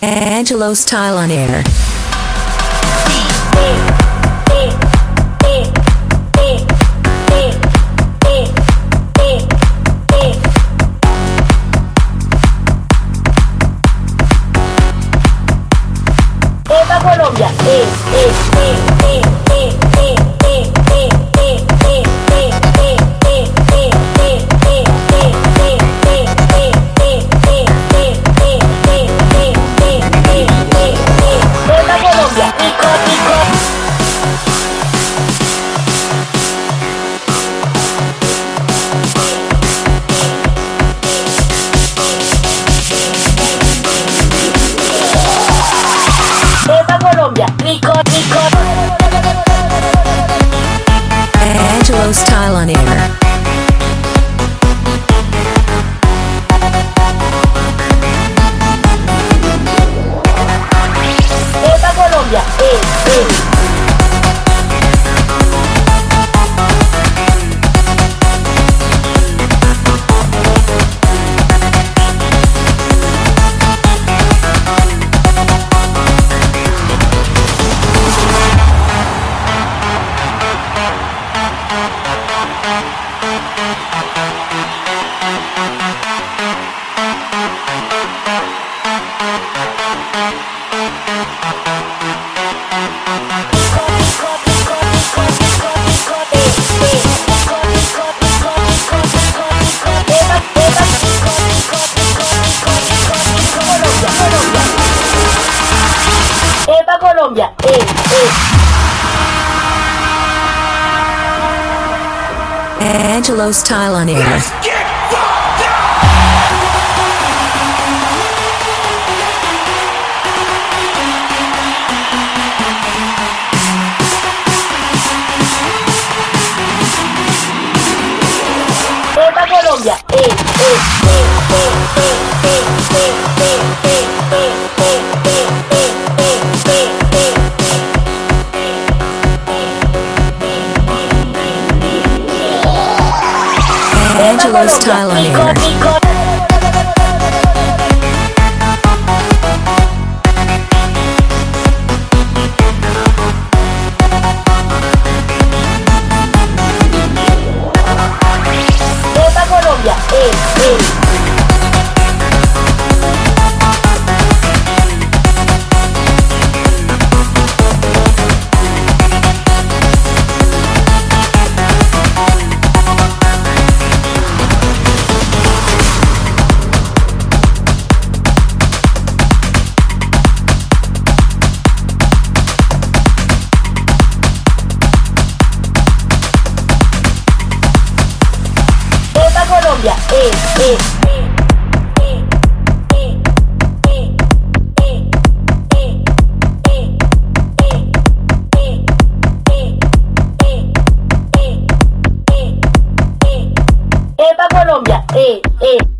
Angelo Style on air. Colombia. Eh, eh, eh, Style on air. Thank you. Angelo Style on air. Eva Colombia, eh, eh, Angelo Style on air. Colombia, eh, eh. Colombia, eh, eh.